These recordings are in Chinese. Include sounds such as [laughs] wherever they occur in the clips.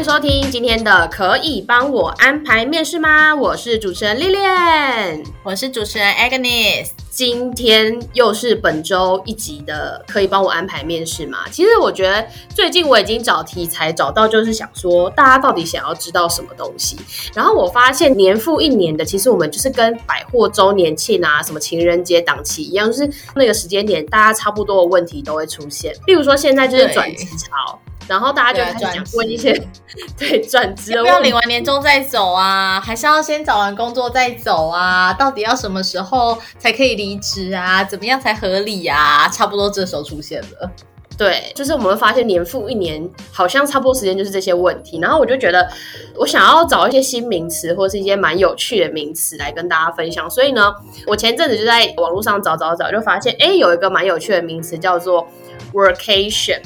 迎收听今天的可以帮我安排面试吗？我是主持人丽莲，我是主持人 Agnes。今天又是本周一集的可以帮我安排面试吗？其实我觉得最近我已经找题材找到，就是想说大家到底想要知道什么东西。然后我发现年复一年的，其实我们就是跟百货周年庆啊、什么情人节档期一样，就是那个时间点，大家差不多的问题都会出现。例如说现在就是转职潮。然后大家就开始讲问一些对转职，[laughs] 要不要领完年终再走啊？还是要先找完工作再走啊？到底要什么时候才可以离职啊？怎么样才合理啊？差不多这时候出现了。对，就是我们会发现年复一年，好像差不多时间就是这些问题。然后我就觉得，我想要找一些新名词或是一些蛮有趣的名词来跟大家分享。所以呢，我前阵子就在网络上找找找，就发现哎，有一个蛮有趣的名词叫做 workation。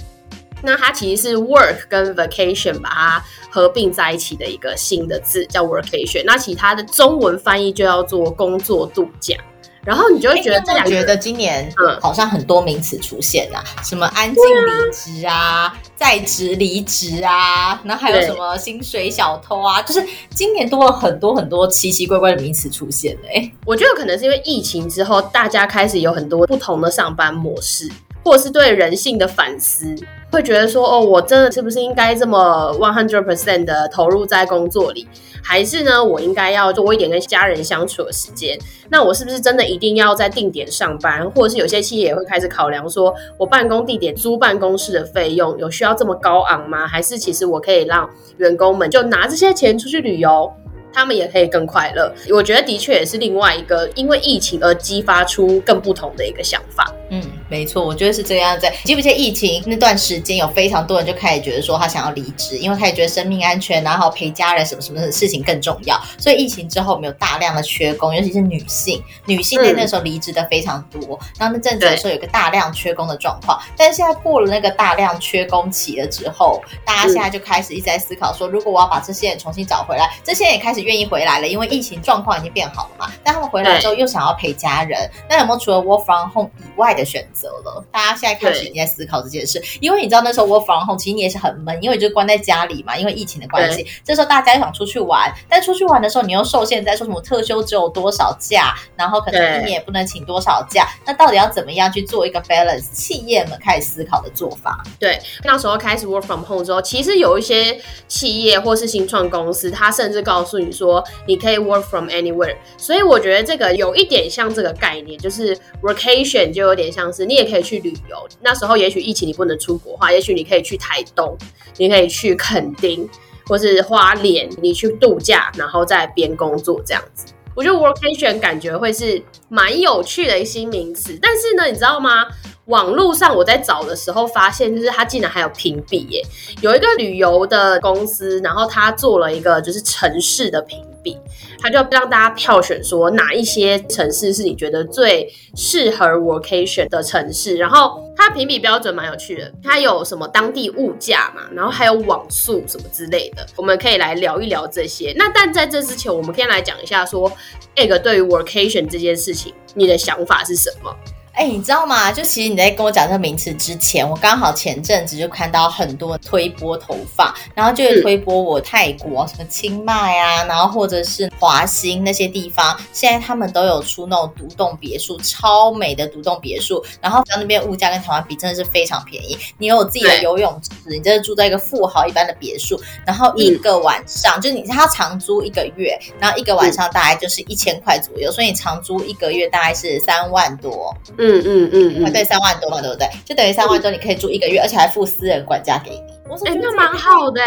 那它其实是 work 跟 vacation 把它合并在一起的一个新的字，叫 workation。那其他的中文翻译就叫做工作度假。然后你就会觉得这两个，觉得今年好像很多名词出现啊，嗯、什么安静离职啊，啊在职离职啊，然后还有什么薪水小偷啊，就是今年多了很多很多奇奇怪怪的名词出现哎、欸。我觉得可能是因为疫情之后，大家开始有很多不同的上班模式。或者是对人性的反思，会觉得说，哦，我真的是不是应该这么 one hundred percent 的投入在工作里，还是呢，我应该要多一点跟家人相处的时间？那我是不是真的一定要在定点上班？或者是有些企业也会开始考量说，我办公地点租办公室的费用有需要这么高昂吗？还是其实我可以让员工们就拿这些钱出去旅游？他们也可以更快乐，我觉得的确也是另外一个因为疫情而激发出更不同的一个想法。嗯，没错，我觉得是这样。子记不记得疫情那段时间，有非常多人就开始觉得说他想要离职，因为他也觉得生命安全，然后陪家人什么什么的事情更重要。所以疫情之后，我们有大量的缺工，尤其是女性，女性在那时候离职的非常多。然后那阵子的时候有个大量缺工的状况，但是现在过了那个大量缺工期了之后，大家现在就开始一直在思考说，如果我要把这些人重新找回来，这些人也开始。愿意回来了，因为疫情状况已经变好了嘛。但他们回来之后又想要陪家人，那有没有除了 work from home 以外的选择了？大家现在开始已经在思考这件事，因为你知道那时候 work from home 其实你也是很闷，因为就关在家里嘛，因为疫情的关系。这时候大家又想出去玩，但出去玩的时候你又受限在说什么特休只有多少假，然后可能一年也不能请多少假。那到底要怎么样去做一个 balance？企业们开始思考的做法。对，那时候开始 work from home 之后，其实有一些企业或是新创公司，他甚至告诉你。说你可以 work from anywhere，所以我觉得这个有一点像这个概念，就是 vacation 就有点像是你也可以去旅游。那时候也许疫情你不能出国的话，也许你可以去台东，你可以去垦丁或是花莲，你去度假，然后在边工作这样子。我觉得 workation 感觉会是蛮有趣的一新名词，但是呢，你知道吗？网络上我在找的时候发现，就是它竟然还有评比耶，有一个旅游的公司，然后他做了一个就是城市的评比，他就让大家票选说哪一些城市是你觉得最适合 vacation 的城市，然后它评比标准蛮有趣的，它有什么当地物价嘛，然后还有网速什么之类的，我们可以来聊一聊这些。那但在这之前，我们先来讲一下说，那个对于 vacation 这件事情，你的想法是什么？哎、欸，你知道吗？就其实你在跟我讲这个名词之前，我刚好前阵子就看到很多推播投放，然后就会推播我泰国什么清迈啊，然后或者是华兴那些地方，现在他们都有出那种独栋别墅，超美的独栋别墅，然后在那边物价跟台湾比真的是非常便宜。你有自己的游泳池，你真的住在一个富豪一般的别墅，然后一个晚上、嗯、就是你他长租一个月，然后一个晚上大概就是一千块左右，所以你长租一个月大概是三万多。嗯嗯嗯嗯，对，三万多嘛，对不对？就等于三万多，你可以住一个月，而且还付私人管家给你。哎、欸，那蛮好的。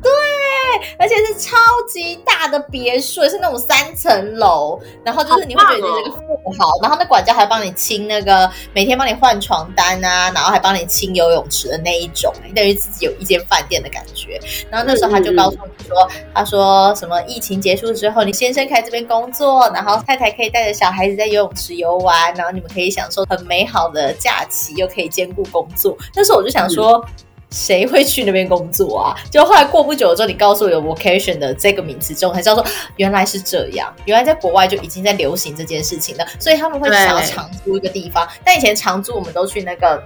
对啊，而且是超级大的别墅，是那种三层楼，然后就是你会觉得这个富豪，然后那管家还帮你清那个每天帮你换床单啊，然后还帮你清游泳池的那一种，等于自己有一间饭店的感觉。然后那时候他就告诉你说，他说什么疫情结束之后，你先生可以在这边工作，然后太太可以带着小孩子在游泳池游玩，然后你们可以享受很美好的假期，又可以兼顾工作。那时候我就想说。谁会去那边工作啊？就后来过不久之后，你告诉我有 vocation 的这个名词之后，才知道说原来是这样，原来在国外就已经在流行这件事情了。所以他们会想要长租一个地方。但以前长租我们都去那个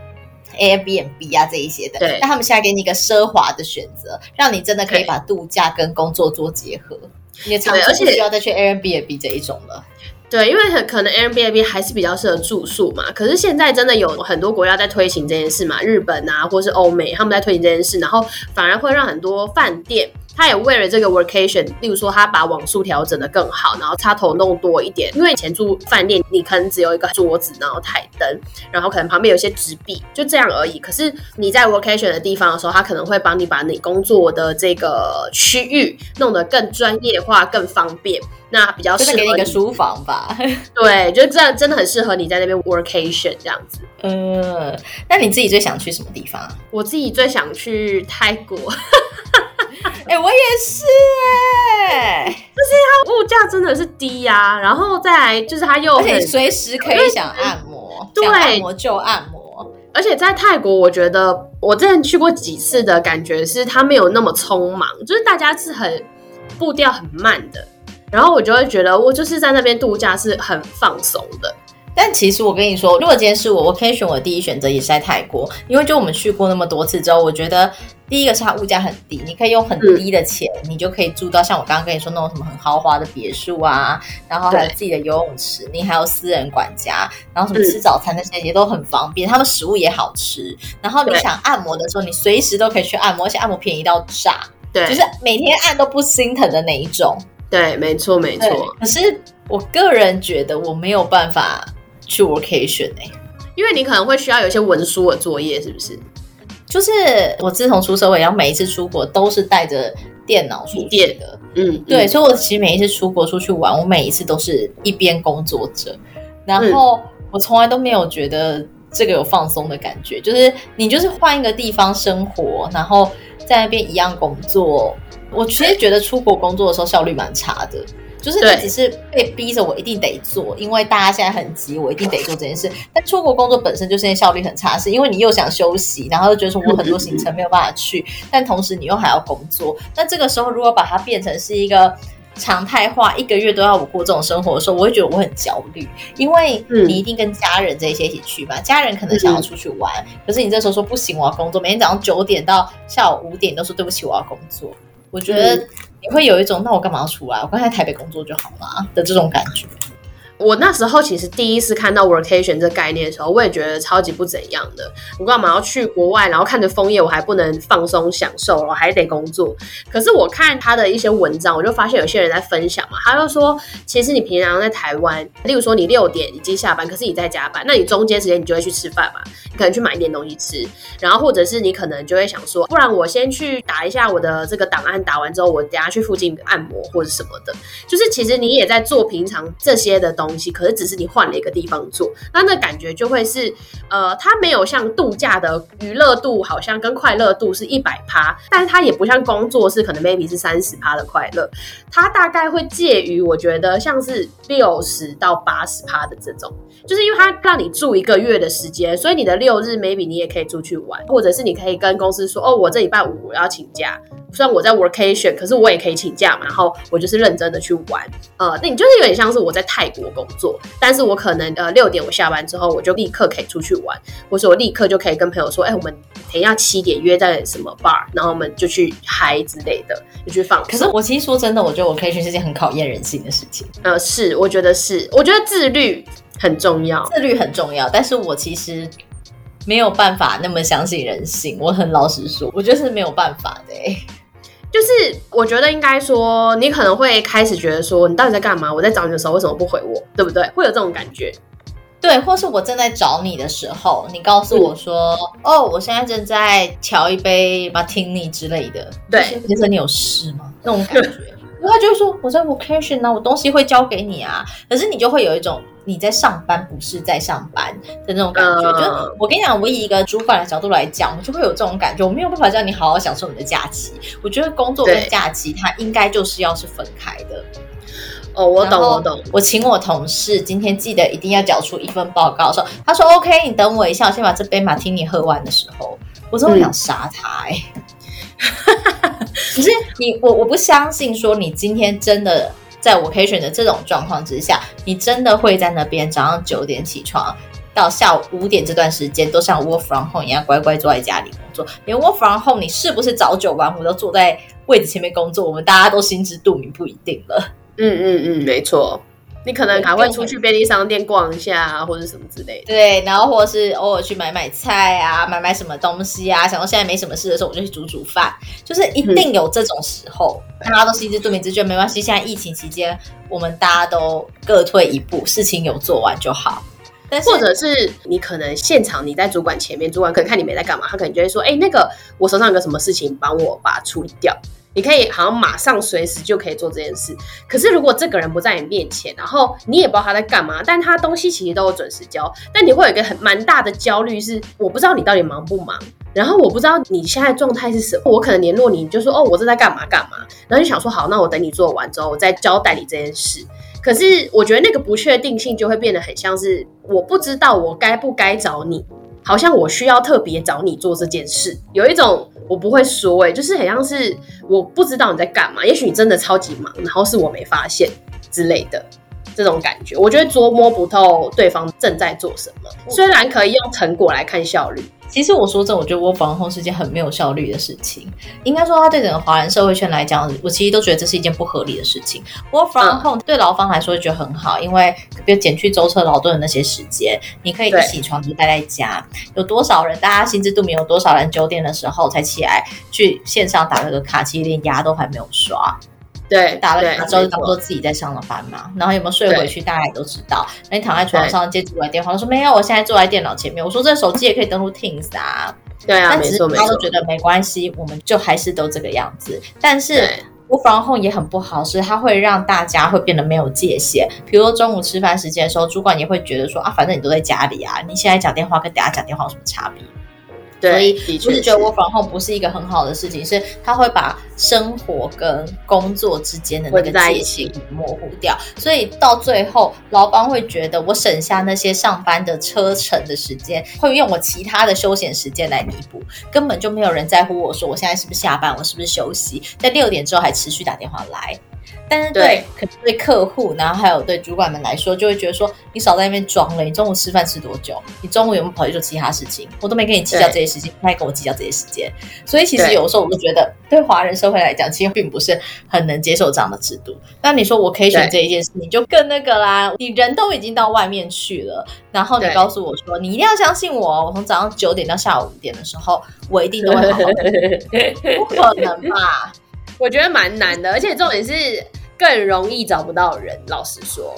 Airbnb 啊这一些的，对。但他们现在给你一个奢华的选择，让你真的可以把度假跟工作做结合。你的长租不需要再去 Airbnb 这一种了。对，因为很可能 Airbnb 还是比较适合住宿嘛。可是现在真的有很多国家在推行这件事嘛，日本啊，或是欧美，他们在推行这件事，然后反而会让很多饭店。他也为了这个 vacation，例如说他把网速调整的更好，然后插头弄多一点。因为以前住饭店，你可能只有一个桌子，然后台灯，然后可能旁边有一些纸币，就这样而已。可是你在 vacation 的地方的时候，他可能会帮你把你工作的这个区域弄得更专业化、更方便。那比较适合，给你一个书房吧。对，就这样真的很适合你在那边 workation 这样子。嗯，那你自己最想去什么地方？我自己最想去泰国。[laughs] 哎、欸，我也是哎、欸，就是它物价真的是低呀、啊，然后再来就是它又很随时可以想按摩，对，按摩就按摩。而且在泰国，我觉得我之前去过几次的感觉是它没有那么匆忙，就是大家是很步调很慢的，然后我就会觉得我就是在那边度假是很放松的。但其实我跟你说，如果今天是我，我可以选我的第一选择也是在泰国，因为就我们去过那么多次之后，我觉得第一个是它物价很低，你可以用很低的钱，嗯、你就可以住到像我刚刚跟你说那种什么很豪华的别墅啊，然后还有自己的游泳池，你还有私人管家，然后什么吃早餐那些也都很方便，他们食物也好吃，然后你想按摩的时候，你随时都可以去按摩，而且按摩便宜到炸，对，就是每天按都不心疼的那一种。对，没错没错。可是我个人觉得我没有办法。去 workation 哎、欸，因为你可能会需要有一些文书的作业，是不是？就是我自从出社会，然后每一次出国都是带着电脑出电的，嗯，对，嗯、所以我其实每一次出国出去玩，我每一次都是一边工作着，然后我从来都没有觉得这个有放松的感觉，就是你就是换一个地方生活，然后在那边一样工作，我其实觉得出国工作的时候效率蛮差的。就是你只是被逼着，我一定得做，因为大家现在很急，我一定得做这件事。但出国工作本身就是件效率很差，事因为你又想休息，然后又觉得说我很多行程没有办法去，但同时你又还要工作。那这个时候如果把它变成是一个常态化，一个月都要我过这种生活的时候，我会觉得我很焦虑，因为你一定跟家人这些一起去嘛，家人可能想要出去玩，可是你这时候说不行，我要工作，每天早上九点到下午五点都说对不起，我要工作。我觉得会有一种，那我干嘛要出来？我刚才台北工作就好了的这种感觉。我那时候其实第一次看到 workation 这概念的时候，我也觉得超级不怎样的。我干嘛要去国外，然后看着枫叶，我还不能放松享受，我还得工作。可是我看他的一些文章，我就发现有些人在分享嘛，他就说，其实你平常在台湾，例如说你六点已经下班，可是你在加班，那你中间时间你就会去吃饭嘛，你可能去买一点东西吃，然后或者是你可能就会想说，不然我先去打一下我的这个档案，打完之后我等下去附近按摩或者什么的，就是其实你也在做平常这些的东。东西可是只是你换了一个地方做，那那感觉就会是，呃，它没有像度假的娱乐度，好像跟快乐度是一百趴，但是它也不像工作是可能 maybe 是三十趴的快乐，它大概会介于我觉得像是六十到八十趴的这种，就是因为它让你住一个月的时间，所以你的六日 maybe 你也可以出去玩，或者是你可以跟公司说，哦，我这礼拜五我要请假，虽然我在 vacation，可是我也可以请假嘛，然后我就是认真的去玩，呃，那你就是有点像是我在泰国。工作，但是我可能呃六点我下班之后，我就立刻可以出去玩，或是我立刻就可以跟朋友说，哎、欸，我们等一下七点约在什么 bar，然后我们就去嗨之类的，就去放。可是我其实说真的，我觉得我可以去是件很考验人性的事情。呃，是，我觉得是，我觉得自律很重要，自律很重要。但是我其实没有办法那么相信人性，我很老实说，我觉得是没有办法的、欸。就是我觉得应该说，你可能会开始觉得说，你到底在干嘛？我在找你的时候为什么不回我？对不对？会有这种感觉，对，或是我正在找你的时候，你告诉我说，嗯、哦，我现在正在调一杯 Botini 之类的，对，其实你有事吗？那种感觉。[laughs] 然后他就会说我在 vacation 呢、啊，我东西会交给你啊。可是你就会有一种你在上班不是在上班的那种感觉。Uh, 就我跟你讲，我以一个主管的角度来讲，我就会有这种感觉。我没有办法叫你好好享受你的假期。我觉得工作跟假期它应该就是要是分开的。哦，我懂，我懂。我请我同事今天记得一定要缴出一份报告，说他说 OK，你等我一下，我先把这杯马提尼喝完的时候，我真的想杀他哎、欸。[laughs] 可是你我我不相信说你今天真的在我可以选择这种状况之下，你真的会在那边早上九点起床，到下午五点这段时间都像 work from home 一样乖乖坐在家里工作。连 work from home 你是不是早九晚五都坐在位置前面工作，我们大家都心知肚明，不一定了。嗯嗯嗯，没错。你可能还会出去便利商店逛一下，啊，或者什么之类的。对，然后或者是偶尔去买买菜啊，买买什么东西啊。想到现在没什么事的时候，我就去煮煮饭。就是一定有这种时候，大家都心知肚明，只觉得没关系。现在疫情期间，我们大家都各退一步，事情有做完就好。但是或者是你可能现场你在主管前面，主管可能看你没在干嘛，他可能就会说：“哎，那个我手上有个什么事情，帮我把它处理掉。”你可以好像马上随时就可以做这件事，可是如果这个人不在你面前，然后你也不知道他在干嘛，但他东西其实都有准时交，但你会有一个很蛮大的焦虑，是我不知道你到底忙不忙，然后我不知道你现在状态是什么，我可能联络你，你就说哦，我正在干嘛干嘛，然后就想说好，那我等你做完之后，我再交代你这件事。可是我觉得那个不确定性就会变得很像是我不知道我该不该找你，好像我需要特别找你做这件事，有一种。我不会说、欸，哎，就是很像是我不知道你在干嘛，也许你真的超级忙，然后是我没发现之类的这种感觉。我觉得捉摸不透对方正在做什么，虽然可以用成果来看效率。其实我说真，我觉得 work from home 是件很没有效率的事情。应该说，它对整个华人社会圈来讲，我其实都觉得这是一件不合理的事情。work from home 对劳方来说觉得很好，因为比如减去舟车劳顿的那些时间，你可以一起床就待在家。有多少人，大家心知肚明，有多少人九点的时候才起来去线上打了个卡，其实连牙都还没有刷。对，打了卡之后就当做自己在上了班嘛，然后有没有睡回去，大家也都知道。那你躺在床上接主管电话，他说没有，我现在坐在电脑前面。我说这手机也可以登录 Teams 啊。对啊，没错没错。他都觉得没关系，我们就还是都这个样子。但是 work from home 也很不好，是它会让大家会变得没有界限。比如说中午吃饭时间的时候，主管也会觉得说啊，反正你都在家里啊，你现在讲电话跟等下讲电话有什么差别？对，所以就是觉得 work from home 不是一个很好的事情，是他会把生活跟工作之间的那个界限模糊掉。所以到最后，劳方会觉得我省下那些上班的车程的时间，会用我其他的休闲时间来弥补，根本就没有人在乎我说我现在是不是下班，我是不是休息，在六点之后还持续打电话来。但是对，可能对客户，然后还有对主管们来说，就会觉得说，你少在那边装了。你中午吃饭吃多久？你中午有没有跑去做其他事情？我都没跟你计较这些事情，你还跟我计较这些时间。所以其实有时候我就觉得，对华人社会来讲，其实并不是很能接受这样的制度。那你说我可以选这一件事，你就更那个啦。你人都已经到外面去了，然后你告诉我说，你一定要相信我，我从早上九点到下午五点的时候，我一定都会好好的。[laughs] 不可能吧？我觉得蛮难的，而且重点是更容易找不到人。老实说，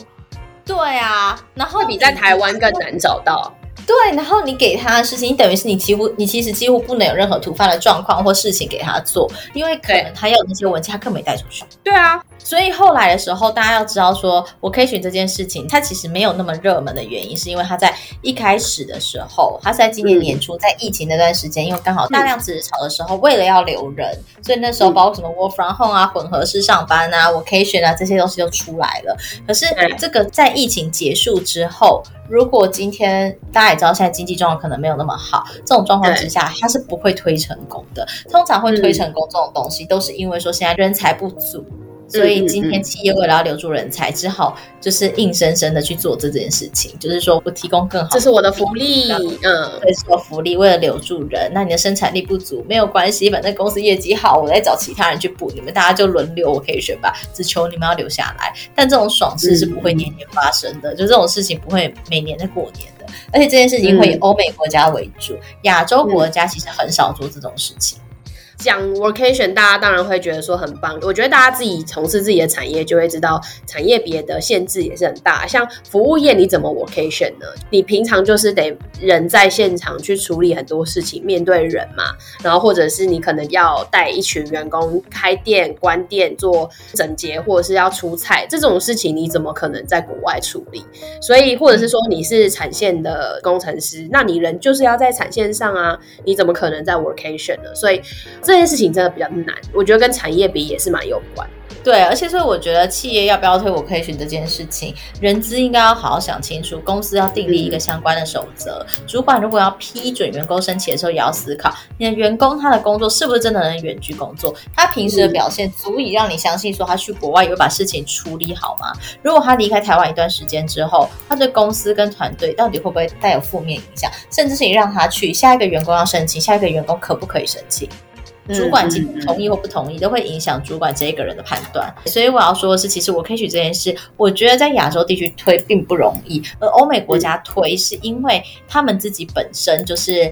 对啊，然后比在台湾更难找到。对，然后你给他的事情，你等于是你几乎，你其实几乎不能有任何突发的状况或事情给他做，因为可能他要那些文件，他根本没带出去。对啊，所以后来的时候，大家要知道说，我可以选这件事情，它其实没有那么热门的原因，是因为它在一开始的时候，它是在今年年初，在疫情那段时间，因为刚好大量辞职潮的时候，为了要留人，所以那时候包括什么 work from home 啊、混合式上班啊、vacation 啊这些东西都出来了。可是这个在疫情结束之后。如果今天大家也知道，现在经济状况可能没有那么好，这种状况之下，它是不会推成功的。通常会推成功这种东西，都是因为说现在人才不足。所以今天企业为了要留住人才，只好就是硬生生的去做这件事情，就是说我提供更好，这是我的福利，嗯，这是我福利，为了留住人。那你的生产力不足没有关系，反正公司业绩好，我再找其他人去补，你们大家就轮流，我可以选吧，只求你们要留下来。但这种爽事是不会年年发生的，嗯、就这种事情不会每年在过年的，而且这件事情会以欧美国家为主，亚洲国家其实很少做这种事情。讲 workation，大家当然会觉得说很棒。我觉得大家自己从事自己的产业，就会知道产业别的限制也是很大。像服务业，你怎么 workation 呢？你平常就是得人在现场去处理很多事情，面对人嘛。然后或者是你可能要带一群员工开店、关店、做整洁，或者是要出菜这种事情，你怎么可能在国外处理？所以或者是说你是产线的工程师，那你人就是要在产线上啊，你怎么可能在 workation 呢？所以。这件事情真的比较难，我觉得跟产业比也是蛮有关。对，而且所以我觉得企业要不要推 workation 这件事情，人资应该要好好想清楚，公司要订立一个相关的守则。嗯、主管如果要批准员工申请的时候，也要思考你的员工他的工作是不是真的能远距工作，他平时的表现足以让你相信说他去国外也会把事情处理好吗？如果他离开台湾一段时间之后，他对公司跟团队到底会不会带有负面影响？甚至是你让他去，下一个员工要申请，下一个员工可不可以申请？主管及同意或不同意，都会影响主管这一个人的判断。所以我要说的是，其实 workation 这件事，我觉得在亚洲地区推并不容易，而欧美国家推是因为他们自己本身就是，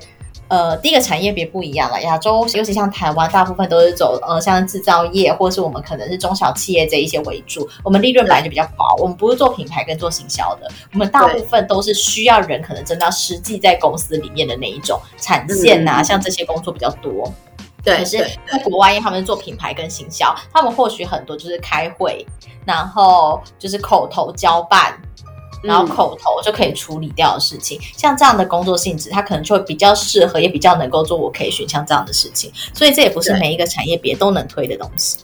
呃，第一个产业别不一样了。亚洲尤其像台湾，大部分都是走呃像制造业，或是我们可能是中小企业这一些为主。我们利润本来就比较薄，我们不是做品牌跟做行销的，我们大部分都是需要人，可能真的要实际在公司里面的那一种产线啊，像这些工作比较多。对，可是在国外，因为他们是做品牌跟行销，他们或许很多就是开会，然后就是口头交办，然后口头就可以处理掉的事情。嗯、像这样的工作性质，他可能就会比较适合，也比较能够做 workation 像这样的事情。所以这也不是每一个产业别都能推的东西。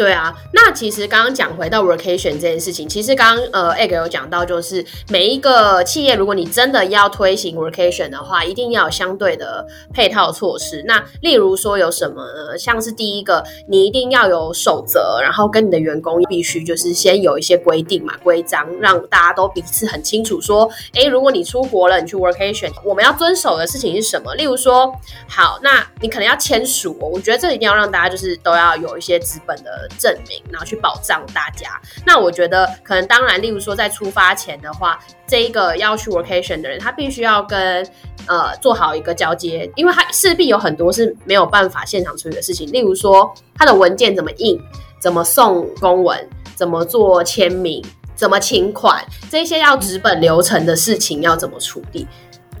对啊，那其实刚刚讲回到 workation 这件事情，其实刚刚呃 Egg 有讲到，就是每一个企业，如果你真的要推行 workation 的话，一定要有相对的配套措施。那例如说有什么呢？像是第一个，你一定要有守则，然后跟你的员工必须就是先有一些规定嘛，规章，让大家都彼此很清楚说，哎，如果你出国了，你去 workation，我们要遵守的事情是什么？例如说，好，那你可能要签署，我觉得这一定要让大家就是都要有一些资本的。证明，然后去保障大家。那我觉得，可能当然，例如说在出发前的话，这一个要去 workation 的人，他必须要跟呃做好一个交接，因为他势必有很多是没有办法现场处理的事情，例如说他的文件怎么印，怎么送公文，怎么做签名，怎么请款，这些要纸本流程的事情要怎么处理，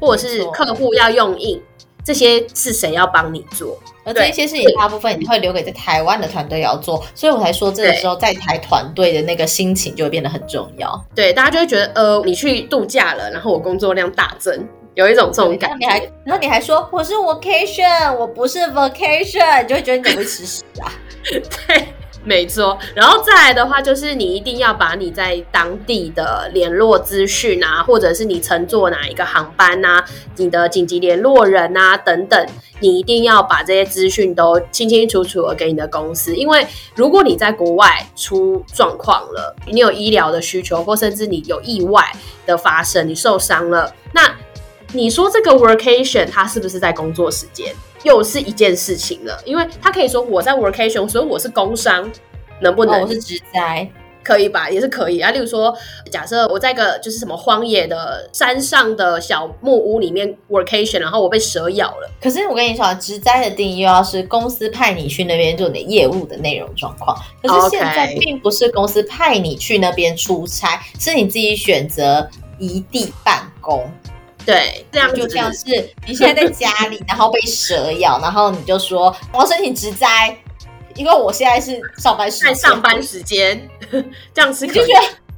或者是客户要用印。这些是谁要帮你做？而这些事情大部分你会留给在台湾的团队要做，所以我才说这个时候在台团队的那个心情就会变得很重要。对，大家就会觉得，呃，你去度假了，然后我工作量大增，有一种这种感觉。你还，然后你还说我是 vacation，我不是 vacation，你就会觉得你怎么会吃屎啊？[laughs] 对。没错，然后再来的话，就是你一定要把你在当地的联络资讯啊，或者是你乘坐哪一个航班啊，你的紧急联络人啊等等，你一定要把这些资讯都清清楚楚的给你的公司，因为如果你在国外出状况了，你有医疗的需求，或甚至你有意外的发生，你受伤了，那你说这个 workation 它是不是在工作时间？又是一件事情了，因为他可以说我在 workation，所以我是工伤，能不能？哦、我是职灾，可以吧？也是可以啊。例如说，假设我在一个就是什么荒野的山上的小木屋里面 workation，然后我被蛇咬了。可是我跟你说，职灾的定义又要是公司派你去那边做你的业务的内容状况。可是现在并不是公司派你去那边出差是你自己选择移地办公。对，这样就像是你现在在家里，[laughs] 然后被蛇咬，然后你就说我要申请职灾，因为我现在是上班时间，上班时间，[laughs] 这样是可以。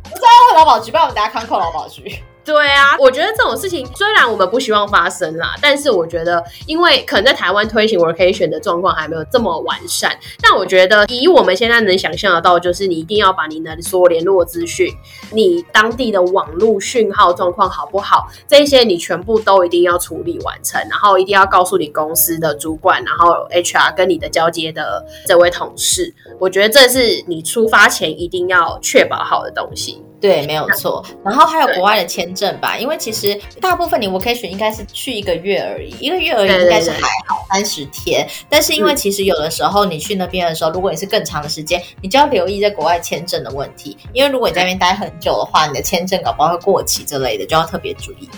不知道劳保局，不然我们等下看扣劳保局。对啊，我觉得这种事情虽然我们不希望发生啦，但是我觉得，因为可能在台湾推行 workation 的状况还没有这么完善，但我觉得以我们现在能想象得到，就是你一定要把你的所有联络资讯、你当地的网络讯号状况好不好，这些你全部都一定要处理完成，然后一定要告诉你公司的主管，然后 HR 跟你的交接的这位同事，我觉得这是你出发前一定要确保好的东西。对，没有错。然后还有国外的签证吧，因为其实大部分你 vacation 应该是去一个月而已，一个月而已应该是还好三十天。但是因为其实有的时候你去那边的时候，如果你是更长的时间，你就要留意在国外签证的问题，因为如果你在那边待很久的话，你的签证搞不好会过期之类的，就要特别注意。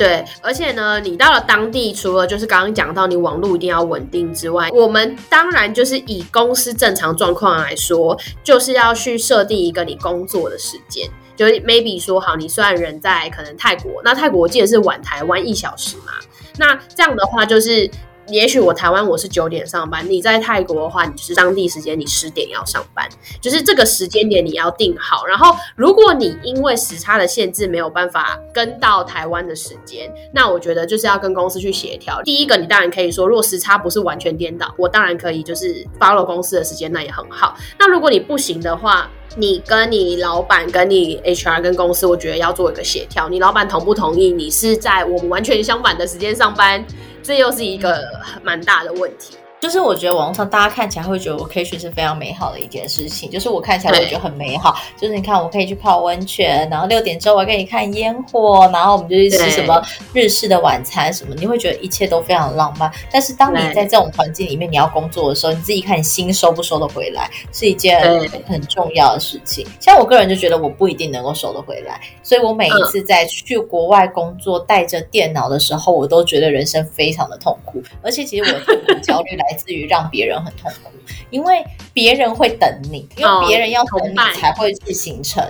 对，而且呢，你到了当地，除了就是刚刚讲到你网络一定要稳定之外，我们当然就是以公司正常状况来说，就是要去设定一个你工作的时间，就是 maybe 说好，你虽然人在可能泰国，那泰国我记得是晚台湾一小时嘛，那这样的话就是。也许我台湾我是九点上班，你在泰国的话，你就是当地时间你十点要上班，就是这个时间点你要定好。然后，如果你因为时差的限制没有办法跟到台湾的时间，那我觉得就是要跟公司去协调。第一个，你当然可以说，如果时差不是完全颠倒，我当然可以就是 follow 公司的时间，那也很好。那如果你不行的话，你跟你老板、跟你 HR、跟公司，我觉得要做一个协调。你老板同不同意？你是在我们完全相反的时间上班？这又是一个蛮大的问题。就是我觉得网络上大家看起来会觉得 vacation 是非常美好的一件事情，就是我看起来我觉得很美好。就是你看，我可以去泡温泉，然后六点之后我给你看烟火，然后我们就去吃什么日式的晚餐什么，你会觉得一切都非常浪漫。但是当你在这种环境里面你要工作的时候，你自己看你心收不收得回来，是一件很重要的事情。像我个人就觉得我不一定能够收得回来，所以我每一次在去国外工作带着电脑的时候，我都觉得人生非常的痛苦，而且其实我的痛苦焦虑来。来自于让别人很痛苦，因为别人会等你，因为别人要等你才会去行程。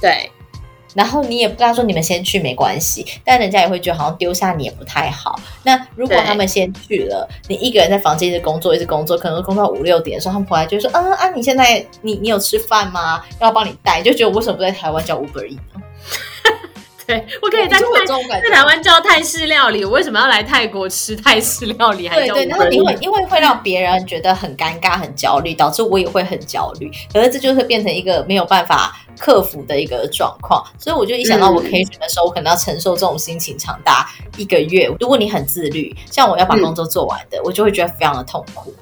对，然后你也不跟他说你们先去没关系，但人家也会觉得好像丢下你也不太好。那如果他们先去了，你一个人在房间一直工作，一直工作，可能工作到五六点的时候，他们回来就说：“嗯啊，你现在你你有吃饭吗？要帮你带。”就觉得我为什么不在台湾叫 Uber Eats 呢？[laughs] 对，我可以在泰在台湾叫泰式料理，我为什么要来泰国吃泰式料理？对对，然后因为因为会让别人觉得很尴尬、很焦虑，导致我也会很焦虑。可是这就会变成一个没有办法克服的一个状况。所以我就一想到我可以选的时候，我可能要承受这种心情长达一个月。如果你很自律，像我要把工作做完的，嗯、我就会觉得非常的痛苦。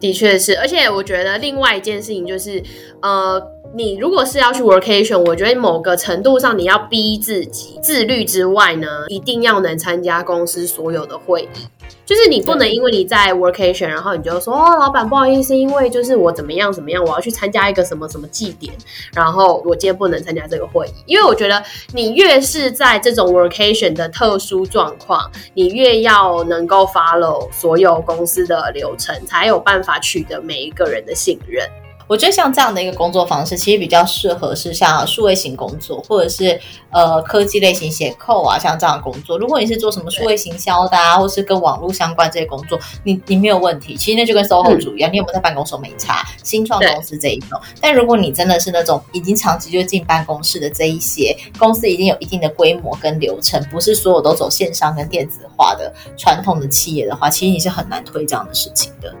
的确是，而且我觉得另外一件事情就是，呃。你如果是要去 workation，我觉得某个程度上你要逼自己自律之外呢，一定要能参加公司所有的会议。就是你不能因为你在 workation，然后你就说哦，老板不好意思，因为就是我怎么样怎么样，我要去参加一个什么什么祭典，然后我今天不能参加这个会议。因为我觉得你越是在这种 workation 的特殊状况，你越要能够 follow 所有公司的流程，才有办法取得每一个人的信任。我觉得像这样的一个工作方式，其实比较适合是像数位型工作，或者是呃科技类型写 code 啊，像这样的工作。如果你是做什么数位行销的啊，或是跟网络相关这些工作，你你没有问题。其实那就跟 SOHO 主一样，嗯、你有没有在办公室没差。新创公司这一种，但如果你真的是那种已经长期就进办公室的这一些公司，已经有一定的规模跟流程，不是所有都走线上跟电子化的传统的企业的话，其实你是很难推这样的事情的。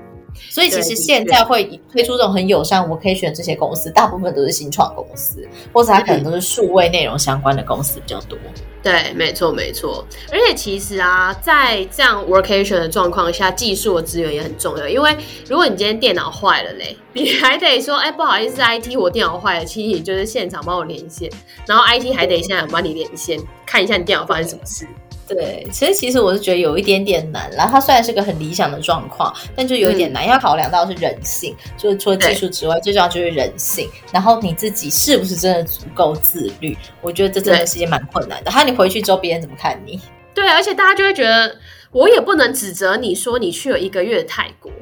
所以其实现在会推出这种很友善，我可以选这些公司，大部分都是新创公司，或者它可能都是数位内容相关的公司比较多。对，没错没错。而且其实啊，在这样 workation 的状况下，技术的资源也很重要。因为如果你今天电脑坏了嘞，你还得说，哎，不好意思，IT 我电脑坏了，其实你就是现场帮我连线，然后 IT 还得现场帮你连线，看一下你电脑发生什么事。对，其实其实我是觉得有一点点难，然后它虽然是个很理想的状况，但就有一点难，要考量到是人性，就是除了技术之外，最重要就是人性。然后你自己是不是真的足够自律？我觉得这真的是一件蛮困难的。还有你回去之后，别人怎么看你？对，而且大家就会觉得，我也不能指责你说你去了一个月泰国，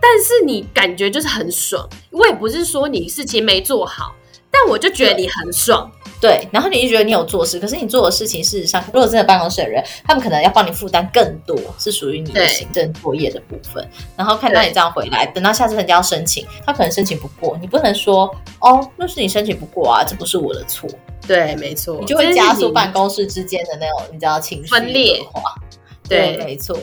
但是你感觉就是很爽。我也不是说你事情没做好，但我就觉得你很爽。对，然后你就觉得你有做事，可是你做的事情，事实上，如果真的办公室的人，他们可能要帮你负担更多，是属于你的行政作业的部分。然后看到你这样回来，等到下次人家要申请，他可能申请不过，你不能说哦，那是你申请不过啊，这不是我的错。对，没错，你就会加速办公室之间的那种，你知道情绪分裂化。对，没错。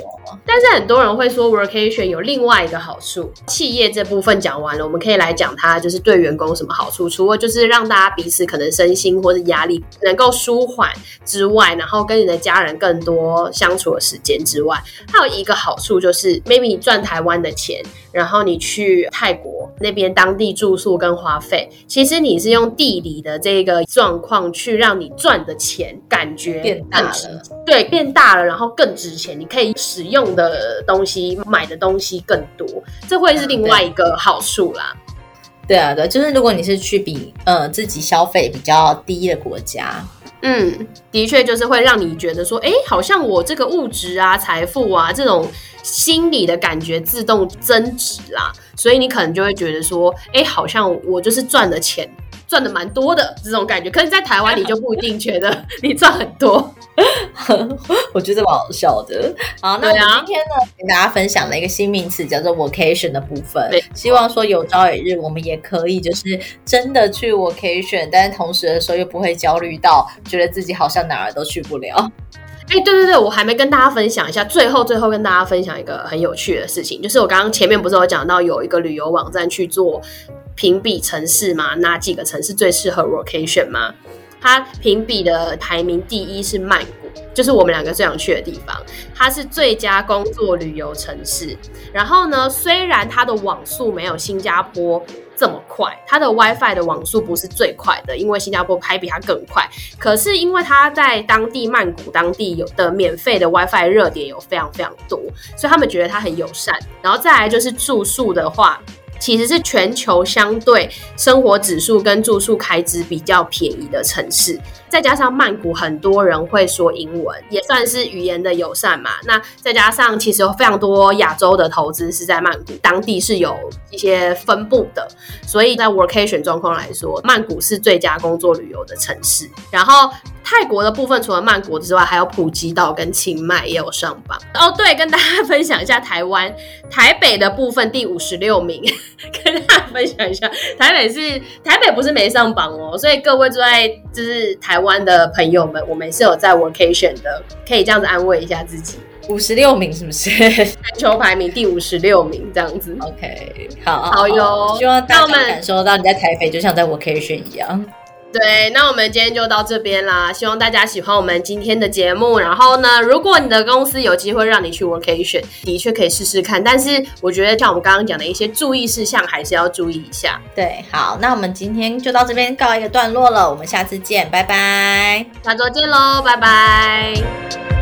但是很多人会说，workation 有另外一个好处。企业这部分讲完了，我们可以来讲它就是对员工什么好处。除了就是让大家彼此可能身心或者压力能够舒缓之外，然后跟你的家人更多相处的时间之外，还有一个好处就是，maybe 你赚台湾的钱，然后你去泰国那边当地住宿跟花费，其实你是用地理的这个状况去让你赚的钱感觉变大了，对，变大了，然后更值。钱你可以使用的东西、买的东西更多，这会是另外一个好处啦。对啊，对，就是如果你是去比呃自己消费比较低的国家，嗯，的确就是会让你觉得说，哎，好像我这个物质啊、财富啊这种心理的感觉自动增值啦，所以你可能就会觉得说，哎，好像我就是赚了钱。赚的蛮多的这种感觉，可是，在台湾你 [laughs] 就不一定觉得 [laughs] 你赚很多。[laughs] 我觉得蛮好笑的。好，那我们今天呢，跟大家分享了一个新名词，叫做 workation 的部分。希望说有朝一日我们也可以就是真的去 workation，但是同时的时候又不会焦虑到觉得自己好像哪儿都去不了。哎，对对对，我还没跟大家分享一下，最后最后跟大家分享一个很有趣的事情，就是我刚刚前面不是有讲到有一个旅游网站去做。评比城市嘛，哪几个城市最适合 location 吗？它评比的排名第一是曼谷，就是我们两个最想去的地方。它是最佳工作旅游城市。然后呢，虽然它的网速没有新加坡这么快，它的 WiFi 的网速不是最快的，因为新加坡拍比它更快。可是因为它在当地曼谷当地有的免费的 WiFi 热点有非常非常多，所以他们觉得它很友善。然后再来就是住宿的话。其实是全球相对生活指数跟住宿开支比较便宜的城市，再加上曼谷很多人会说英文，也算是语言的友善嘛。那再加上其实有非常多亚洲的投资是在曼谷当地是有一些分布的，所以在 workation 状况来说，曼谷是最佳工作旅游的城市。然后。泰国的部分除了曼谷之外，还有普吉岛跟清迈也有上榜哦。对，跟大家分享一下台湾台北的部分第五十六名，跟大家分享一下台北是台北不是没上榜哦，所以各位住在就是台湾的朋友们，我们是有在 workation 的，可以这样子安慰一下自己。五十六名是不是？全球排名第五十六名这样子。OK，好好哟，希望大家感受到你在台北就像在 workation 一样。对，那我们今天就到这边啦。希望大家喜欢我们今天的节目。然后呢，如果你的公司有机会让你去 workation，的确可以试试看。但是我觉得像我们刚刚讲的一些注意事项，还是要注意一下。对，好，那我们今天就到这边告一个段落了。我们下次见，拜拜。下周见喽，拜拜。